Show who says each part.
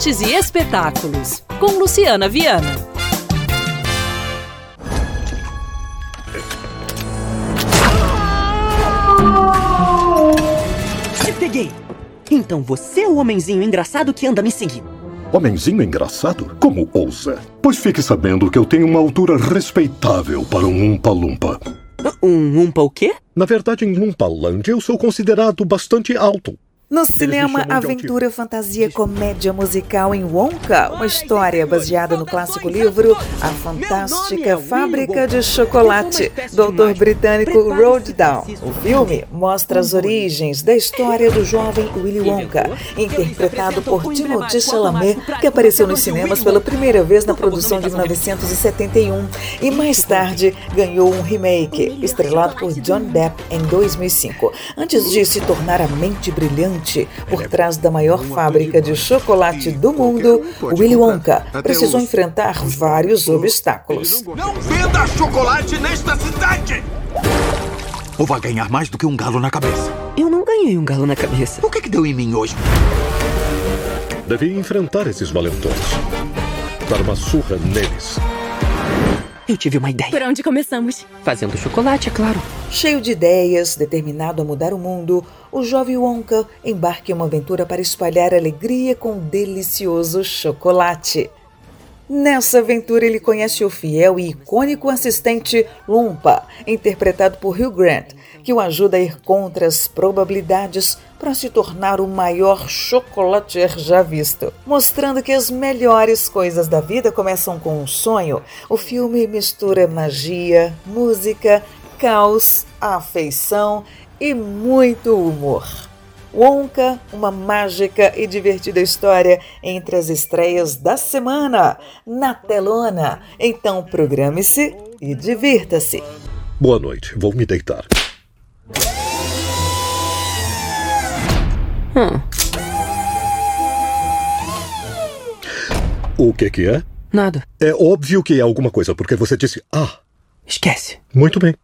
Speaker 1: artes e espetáculos, com Luciana Viana.
Speaker 2: Te peguei! Então você é o homenzinho engraçado que anda me seguindo.
Speaker 3: Homenzinho engraçado? Como ousa? Pois fique sabendo que eu tenho uma altura respeitável para um umpa-lumpa.
Speaker 2: Um umpa o quê?
Speaker 3: Na verdade, em Lumpalândia eu sou considerado bastante alto.
Speaker 4: No cinema, aventura, fantasia, comédia musical em Wonka, uma história baseada no clássico livro A Fantástica Fábrica de Chocolate, do autor britânico Roald Dahl. O filme mostra as origens da história do jovem Willy Wonka, interpretado por Timothée Chalamet, que apareceu nos cinemas pela primeira vez na produção de 1971 e mais tarde ganhou um remake, estrelado por John Depp em 2005. Antes de se tornar a mente brilhante por trás da maior fábrica de chocolate do mundo, Willy Wonka precisou enfrentar vários obstáculos.
Speaker 5: Não venda chocolate nesta cidade! Ou vai ganhar mais do que um galo na cabeça?
Speaker 2: Eu não ganhei um galo na cabeça.
Speaker 5: O que, que deu em mim hoje?
Speaker 3: Devia enfrentar esses valentões. Dar uma surra neles.
Speaker 2: Eu tive uma ideia.
Speaker 6: Por onde começamos?
Speaker 2: Fazendo chocolate, é claro.
Speaker 4: Cheio de ideias, determinado a mudar o mundo, o jovem Wonka embarca em uma aventura para espalhar alegria com um delicioso chocolate. Nessa aventura, ele conhece o fiel e icônico assistente Lumpa, interpretado por Hugh Grant, que o ajuda a ir contra as probabilidades para se tornar o maior chocolatier já visto. Mostrando que as melhores coisas da vida começam com um sonho, o filme mistura magia, música, caos, afeição e muito humor. Wonka, uma mágica e divertida história entre as estreias da semana na telona. Então programe-se e divirta-se.
Speaker 3: Boa noite, vou me deitar.
Speaker 2: Hum.
Speaker 3: O que que é?
Speaker 2: Nada.
Speaker 3: É óbvio que é alguma coisa, porque você disse ah.
Speaker 2: Esquece.
Speaker 3: Muito bem.